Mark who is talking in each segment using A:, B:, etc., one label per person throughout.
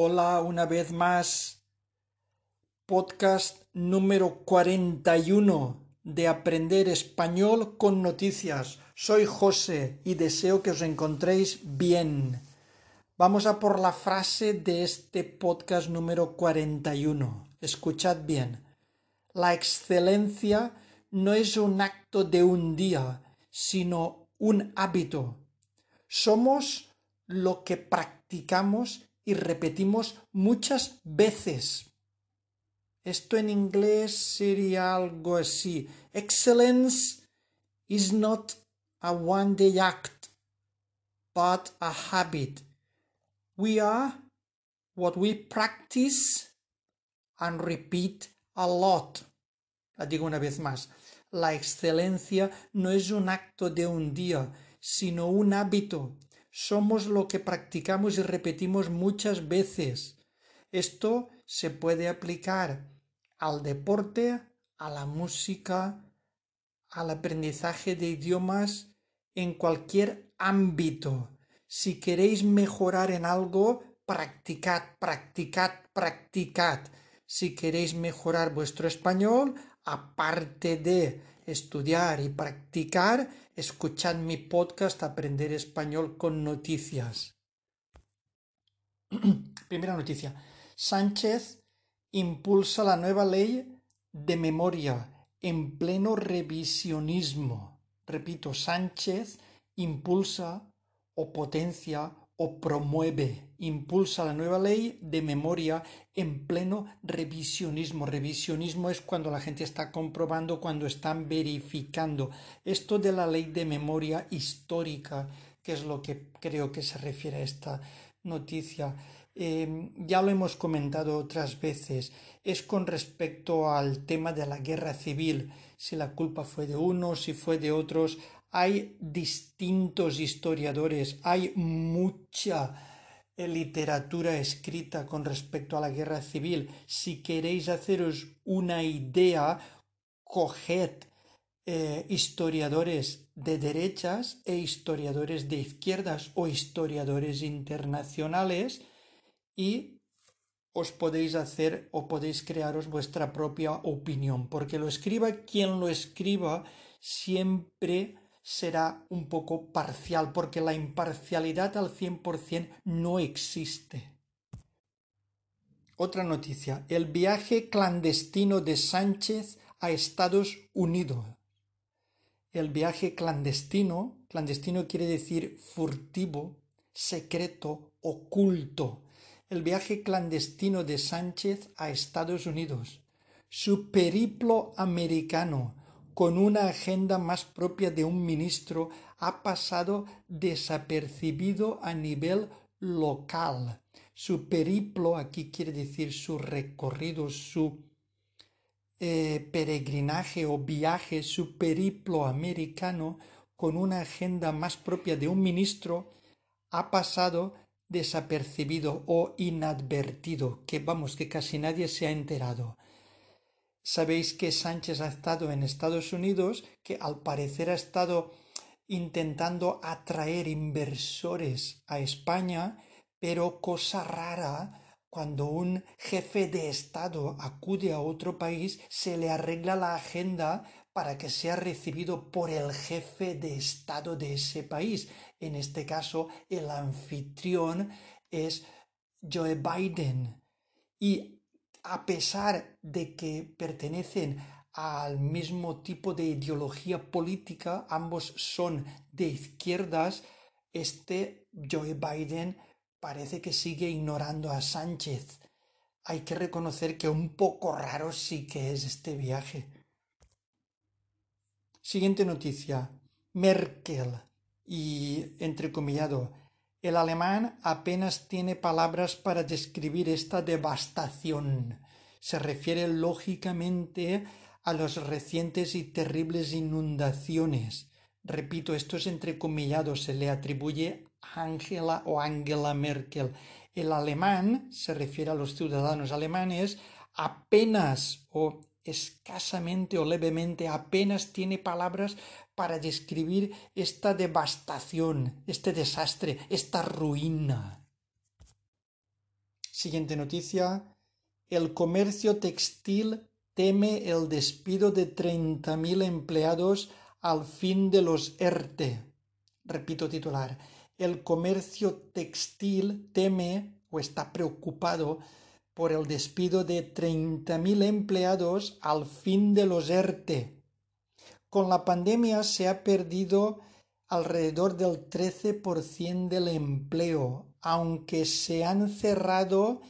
A: Hola una vez más. Podcast número 41 de Aprender Español con Noticias. Soy José y deseo que os encontréis bien. Vamos a por la frase de este podcast número 41. Escuchad bien. La excelencia no es un acto de un día, sino un hábito. Somos lo que practicamos y repetimos muchas veces. Esto en inglés sería algo así. Excellence is not a one day act, but a habit. We are what we practice and repeat a lot. La digo una vez más. La excelencia no es un acto de un día, sino un hábito somos lo que practicamos y repetimos muchas veces. Esto se puede aplicar al deporte, a la música, al aprendizaje de idiomas, en cualquier ámbito. Si queréis mejorar en algo, practicad, practicad, practicad. Si queréis mejorar vuestro español, aparte de estudiar y practicar, escuchad mi podcast Aprender Español con Noticias. Primera noticia. Sánchez impulsa la nueva ley de memoria en pleno revisionismo. Repito, Sánchez impulsa o potencia o promueve, impulsa la nueva ley de memoria en pleno revisionismo. Revisionismo es cuando la gente está comprobando, cuando están verificando. Esto de la ley de memoria histórica, que es lo que creo que se refiere a esta noticia, em, ya lo hemos comentado otras veces, es con respecto al tema de la guerra civil, si la culpa fue de unos, si fue de otros, hay distintos historiadores, hay mucha eh, literatura escrita con respecto a la guerra civil. Si queréis haceros una idea, coged eh, historiadores de derechas e historiadores de izquierdas o historiadores internacionales y os podéis hacer o podéis crearos vuestra propia opinión, porque lo escriba quien lo escriba siempre será un poco parcial, porque la imparcialidad al 100% no existe. Otra noticia, el viaje clandestino de Sánchez a Estados Unidos. El viaje clandestino, clandestino quiere decir furtivo, secreto, oculto. El viaje clandestino de Sánchez a Estados Unidos. Su periplo americano con una agenda más propia de un ministro, ha pasado desapercibido a nivel local. Su periplo, aquí quiere decir su recorrido, su eh, peregrinaje o viaje, su periplo americano, con una agenda más propia de un ministro, ha pasado desapercibido o inadvertido, que vamos, que casi nadie se ha enterado. Sabéis que Sánchez ha estado en Estados Unidos, que al parecer ha estado intentando atraer inversores a España, pero cosa rara, cuando un jefe de Estado acude a otro país, se le arregla la agenda para que sea recibido por el jefe de Estado de ese país. En este caso, el anfitrión es Joe Biden. Y a pesar de que pertenecen al mismo tipo de ideología política, ambos son de izquierdas, este Joe Biden parece que sigue ignorando a Sánchez. Hay que reconocer que un poco raro sí que es este viaje. Siguiente noticia. Merkel y entrecomillado el alemán apenas tiene palabras para describir esta devastación. Se refiere lógicamente a las recientes y terribles inundaciones. Repito, esto es entrecomillado, se le atribuye a Angela o Angela Merkel. El alemán, se refiere a los ciudadanos alemanes, apenas o escasamente o levemente apenas tiene palabras para describir esta devastación, este desastre, esta ruina. Siguiente noticia. El comercio textil teme el despido de 30.000 empleados al fin de los ERTE. Repito titular. El comercio textil teme o está preocupado por el despido de 30.000 empleados al fin de los ERTE. Con la pandemia se ha perdido alrededor del 13% del empleo, aunque se han cerrado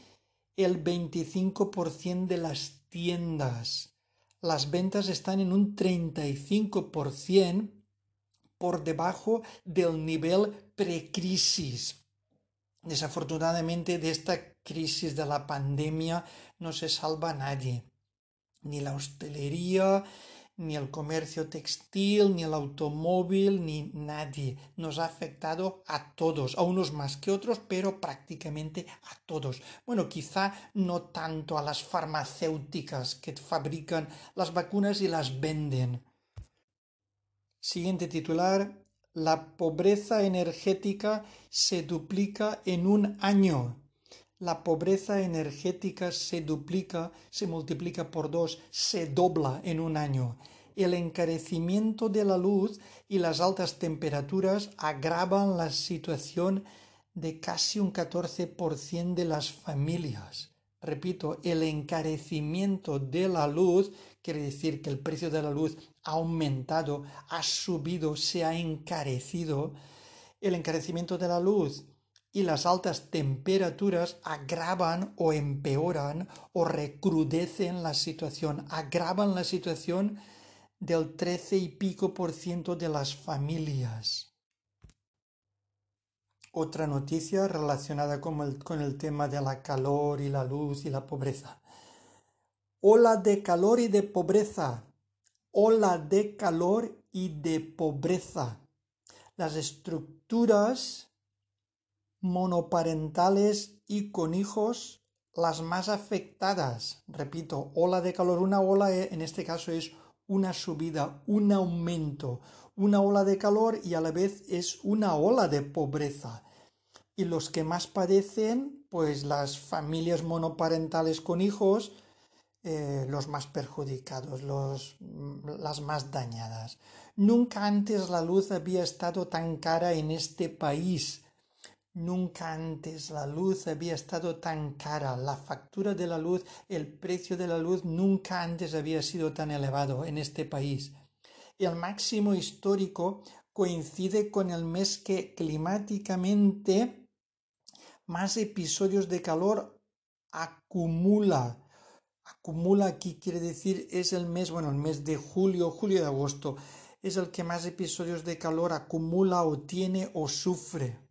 A: el 25% de las tiendas. Las ventas están en un 35% por debajo del nivel precrisis. Desafortunadamente de esta crisis de la pandemia no se salva nadie, ni la hostelería, ni el comercio textil, ni el automóvil, ni nadie. Nos ha afectado a todos, a unos más que otros, pero prácticamente a todos. Bueno, quizá no tanto a las farmacéuticas que fabrican las vacunas y las venden. Siguiente titular. La pobreza energética se duplica en un año. La pobreza energética se duplica, se multiplica por dos, se dobla en un año. El encarecimiento de la luz y las altas temperaturas agravan la situación de casi un 14% de las familias. Repito, el encarecimiento de la luz quiere decir que el precio de la luz ha aumentado, ha subido, se ha encarecido. El encarecimiento de la luz y las altas temperaturas agravan o empeoran o recrudecen la situación, agravan la situación del trece y pico por ciento de las familias. Otra noticia relacionada con el, con el tema de la calor y la luz y la pobreza. Ola de calor y de pobreza. Ola de calor y de pobreza. Las estructuras monoparentales y con hijos las más afectadas. Repito, ola de calor, una ola eh, en este caso es una subida, un aumento, una ola de calor y a la vez es una ola de pobreza. Y los que más padecen, pues las familias monoparentales con hijos, eh, los más perjudicados, los, las más dañadas. Nunca antes la luz había estado tan cara en este país Nunca antes la luz había estado tan cara, la factura de la luz, el precio de la luz nunca antes había sido tan elevado en este país. El máximo histórico coincide con el mes que climáticamente más episodios de calor acumula. Acumula aquí quiere decir es el mes, bueno, el mes de julio, julio de agosto, es el que más episodios de calor acumula o tiene o sufre.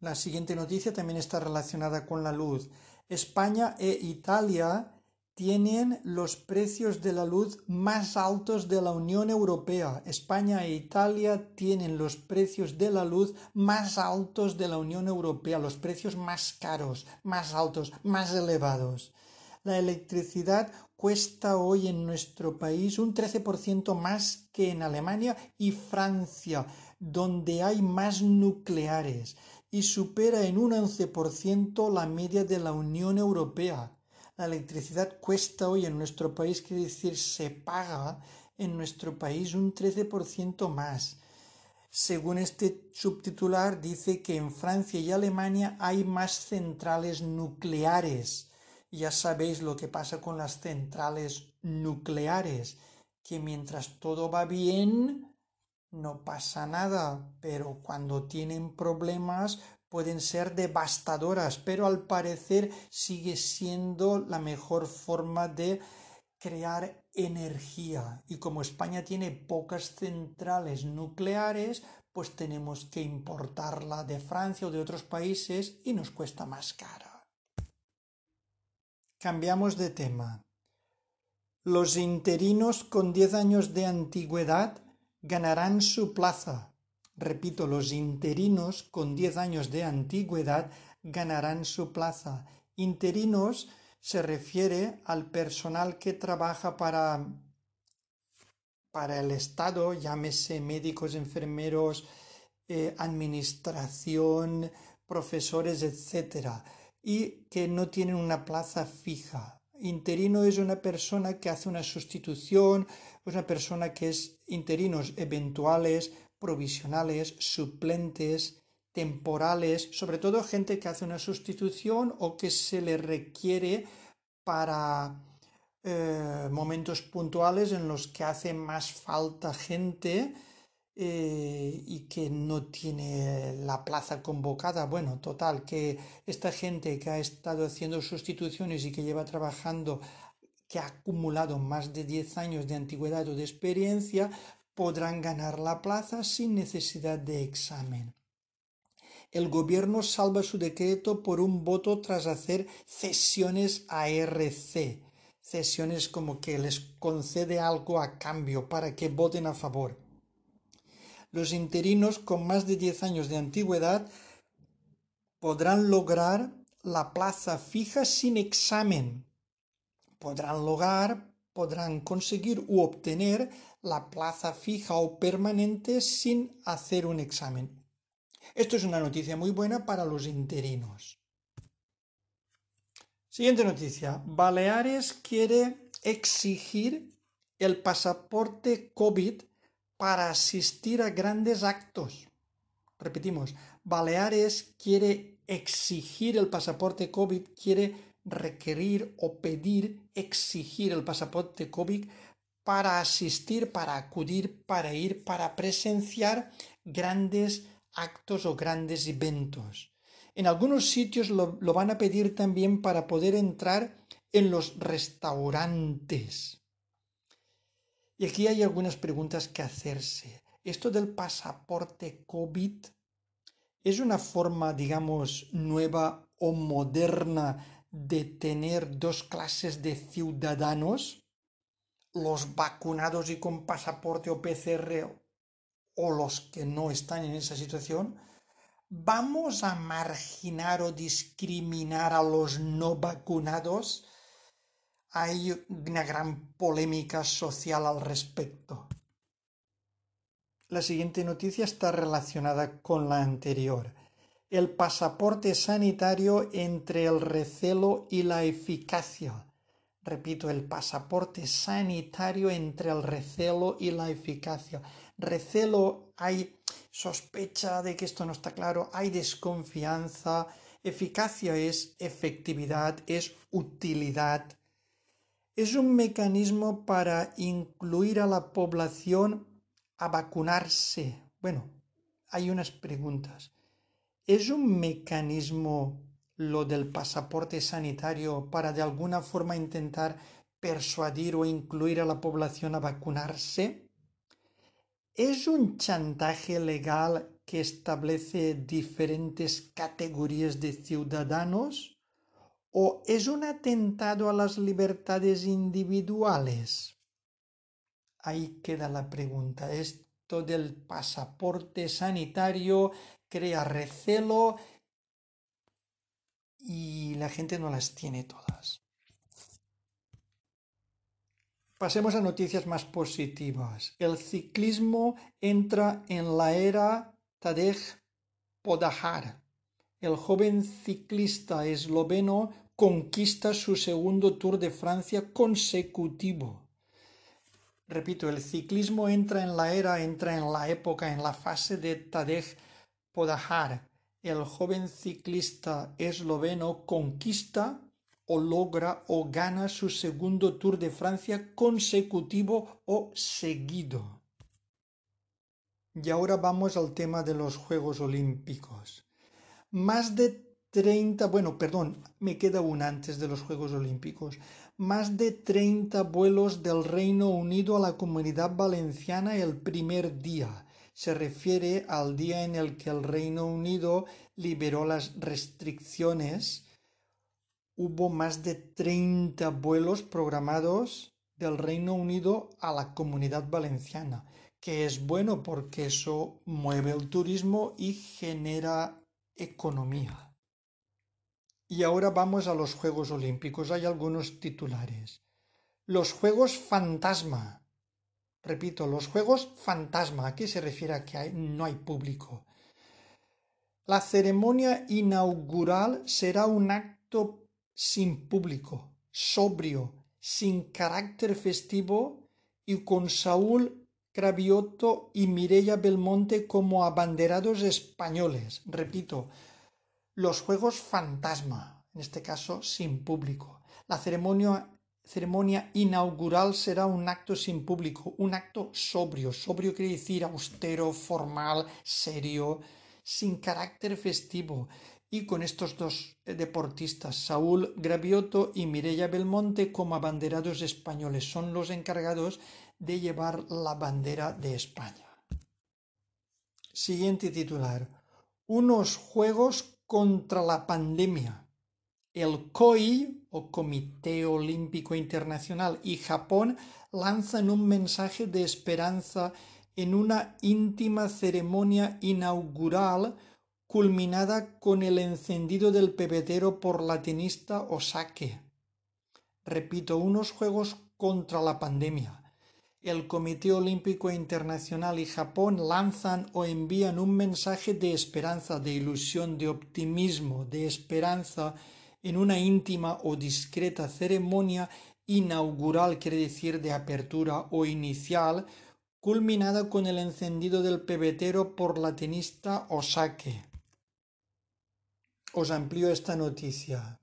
A: La siguiente noticia también está relacionada con la luz. España e Italia tienen los precios de la luz más altos de la Unión Europea. España e Italia tienen los precios de la luz más altos de la Unión Europea, los precios más caros, más altos, más elevados. La electricidad cuesta hoy en nuestro país un 13% más que en Alemania y Francia, donde hay más nucleares y supera en un 11% la media de la Unión Europea. La electricidad cuesta hoy en nuestro país, quiere decir, se paga en nuestro país un 13% más. Según este subtitular, dice que en Francia y Alemania hay más centrales nucleares. Ya sabéis lo que pasa con las centrales nucleares, que mientras todo va bien, no pasa nada, pero cuando tienen problemas pueden ser devastadoras, pero al parecer sigue siendo la mejor forma de crear energía. Y como España tiene pocas centrales nucleares, pues tenemos que importarla de Francia o de otros países y nos cuesta más cara. Cambiamos de tema. Los interinos con 10 años de antigüedad ganarán su plaza. Repito, los interinos con diez años de antigüedad ganarán su plaza. Interinos se refiere al personal que trabaja para, para el Estado, llámese médicos, enfermeros, eh, administración, profesores, etc. y que no tienen una plaza fija. Interino es una persona que hace una sustitución, una persona que es interinos eventuales, provisionales, suplentes, temporales, sobre todo gente que hace una sustitución o que se le requiere para eh, momentos puntuales en los que hace más falta gente eh, y que no tiene la plaza convocada. Bueno, total, que esta gente que ha estado haciendo sustituciones y que lleva trabajando, que ha acumulado más de 10 años de antigüedad o de experiencia, podrán ganar la plaza sin necesidad de examen. El gobierno salva su decreto por un voto tras hacer cesiones a RC. Cesiones como que les concede algo a cambio para que voten a favor los interinos con más de 10 años de antigüedad podrán lograr la plaza fija sin examen. Podrán lograr, podrán conseguir u obtener la plaza fija o permanente sin hacer un examen. Esto es una noticia muy buena para los interinos. Siguiente noticia. Baleares quiere exigir el pasaporte COVID para asistir a grandes actos. Repetimos, Baleares quiere exigir el pasaporte COVID, quiere requerir o pedir, exigir el pasaporte COVID para asistir, para acudir, para ir, para presenciar grandes actos o grandes eventos. En algunos sitios lo, lo van a pedir también para poder entrar en los restaurantes. Y aquí hay algunas preguntas que hacerse. Esto del pasaporte COVID es una forma, digamos, nueva o moderna de tener dos clases de ciudadanos, los vacunados y con pasaporte o PCR o los que no están en esa situación. ¿Vamos a marginar o discriminar a los no vacunados? hay una gran polémica social al respecto. La siguiente noticia está relacionada con la anterior. El pasaporte sanitario entre el recelo y la eficacia. Repito, el pasaporte sanitario entre el recelo y la eficacia. Recelo, hay sospecha de que esto no está claro, hay desconfianza. Eficacia es efectividad, es utilidad, es un mecanismo para incluir a la población a vacunarse. Bueno, hay unas preguntas. ¿Es un mecanismo lo del pasaporte sanitario para de alguna forma intentar persuadir o incluir a la población a vacunarse? ¿Es un chantaje legal que establece diferentes categorías de ciudadanos? o es un atentado a las libertades individuales? Ahí queda la pregunta. Esto del pasaporte sanitario crea recelo y la gente no las tiene todas. Pasemos a noticias más positivas. El ciclismo entra en la era Tadej Podahar. El joven ciclista esloveno conquista su segundo Tour de Francia consecutivo. Repito, el ciclismo entra en la era, entra en la época, en la fase de Tadej Podahar. El joven ciclista esloveno conquista o logra o gana su segundo Tour de Francia consecutivo o seguido. Y ahora vamos al tema de los Juegos Olímpicos. Más de 30, bueno, perdón, me queda una antes de los Juegos Olímpicos. Más de 30 vuelos del Reino Unido a la comunidad valenciana el primer día. Se refiere al día en el que el Reino Unido liberó las restricciones. Hubo más de 30 vuelos programados del Reino Unido a la comunidad valenciana, que es bueno porque eso mueve el turismo y genera economía. Y ahora vamos a los Juegos Olímpicos. Hay algunos titulares. Los Juegos Fantasma. Repito, los Juegos Fantasma. ¿A qué se refiere a que no hay público? La ceremonia inaugural será un acto sin público, sobrio, sin carácter festivo y con Saúl Cravioto y Mireia Belmonte como abanderados españoles. Repito, los juegos fantasma, en este caso sin público. La ceremonia, inaugural será un acto sin público, un acto sobrio. Sobrio quiere decir austero, formal, serio, sin carácter festivo. Y con estos dos deportistas, Saúl Gravioto y Mireia Belmonte, como abanderados españoles, son los encargados de llevar la bandera de España. Siguiente titular. Unos Juegos contra la pandemia. El COI, o Comité Olímpico Internacional, y Japón lanzan un mensaje de esperanza en una íntima ceremonia inaugural culminada con el encendido del pebetero por la tenista Osake. Repito, unos Juegos contra la pandemia el Comité Olímpico Internacional y Japón lanzan o envían un mensaje de esperanza, de ilusión, de optimismo, de esperanza en una íntima o discreta ceremonia inaugural, quiere decir de apertura o inicial, culminada con el encendido del pebetero por la tenista Osake. Os amplío esta noticia.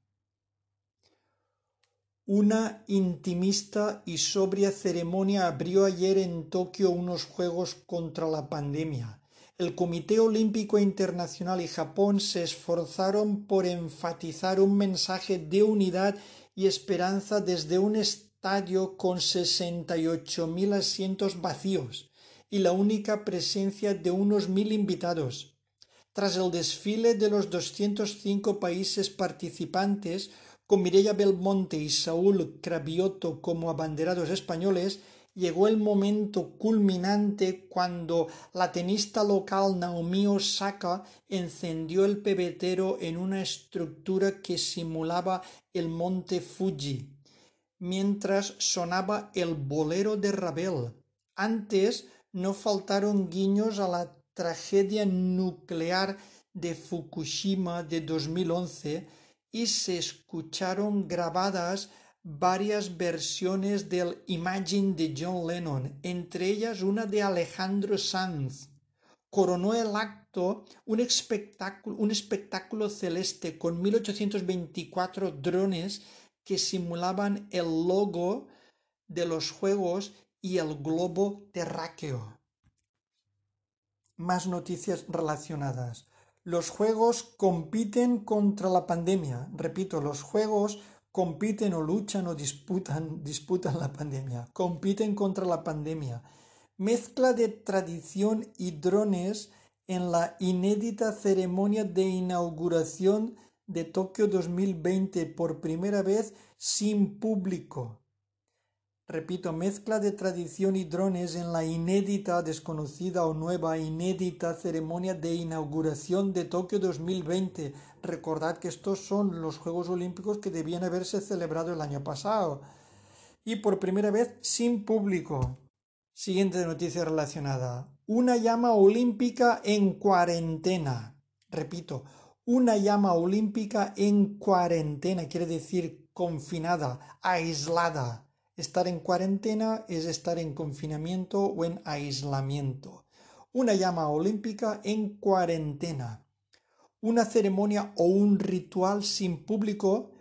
A: Una intimista y sobria ceremonia abrió ayer en Tokio unos Juegos contra la pandemia. El Comité Olímpico Internacional y Japón se esforzaron por enfatizar un mensaje de unidad y esperanza desde un estadio con 68.000 asientos vacíos y la única presencia de unos mil invitados. Tras el desfile de los 205 países participantes, con Belmonte y Saúl Cravioto como abanderados españoles, llegó el momento culminante cuando la tenista local Naomi Osaka encendió el pebetero en una estructura que simulaba el monte Fuji, mientras sonaba el bolero de Ravel. Antes no faltaron guiños a la tragedia nuclear de Fukushima de 2011 y se escucharon grabadas varias versiones del Imagine de John Lennon, entre ellas una de Alejandro Sanz. Coronó el acto un espectáculo, un espectáculo celeste con 1824 drones que simulaban el logo de los Juegos y el globo terráqueo. Más noticias relacionadas. Los juegos compiten contra la pandemia. Repito, los juegos compiten o luchan o disputan, disputan la pandemia. Compiten contra la pandemia. Mezcla de tradición y drones en la inédita ceremonia de inauguración de Tokio 2020 por primera vez sin público. Repito, mezcla de tradición y drones en la inédita, desconocida o nueva inédita ceremonia de inauguración de Tokio 2020. Recordad que estos son los Juegos Olímpicos que debían haberse celebrado el año pasado. Y por primera vez sin público. Siguiente noticia relacionada. Una llama olímpica en cuarentena. Repito, una llama olímpica en cuarentena quiere decir confinada, aislada Estar en cuarentena es estar en confinamiento o en aislamiento. Una llama olímpica en cuarentena. Una ceremonia o un ritual sin público,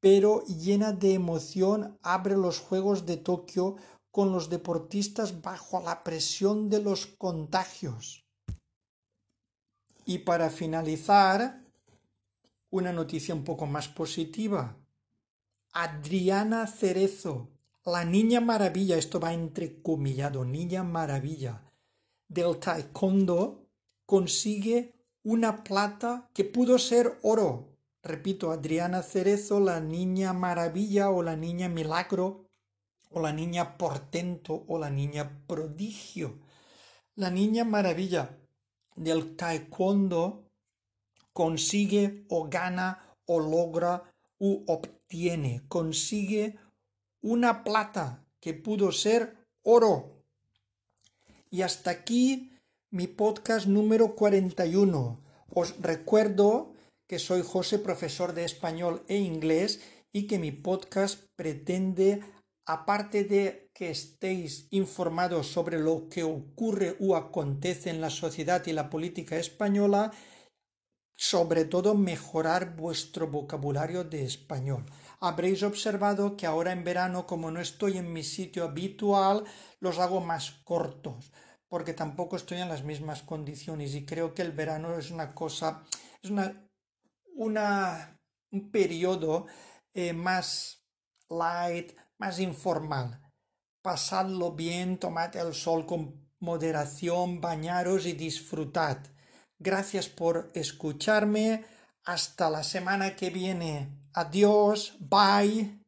A: pero llena de emoción, abre los Juegos de Tokio con los deportistas bajo la presión de los contagios. Y para finalizar, una noticia un poco más positiva. Adriana Cerezo, la niña maravilla, esto va entrecomillado, niña maravilla del taekwondo consigue una plata que pudo ser oro. Repito, Adriana Cerezo, la niña maravilla o la niña milagro o la niña portento o la niña prodigio. La niña maravilla del taekwondo consigue o gana o logra u obtiene, consigue una plata que pudo ser oro. Y hasta aquí mi podcast número 41. Os recuerdo que soy José, profesor de español e inglés, y que mi podcast pretende, aparte de que estéis informados sobre lo que ocurre o acontece en la sociedad y la política española, sobre todo mejorar vuestro vocabulario de español. Habréis observado que ahora en verano, como no estoy en mi sitio habitual, los hago más cortos, porque tampoco estoy en las mismas condiciones y creo que el verano es una cosa, es una, un periodo eh, más light, más informal. Pasadlo bien, tomad el sol con moderación, bañaros y disfrutad. Gracias por escucharme. Hasta la semana que viene. Adiós. Bye.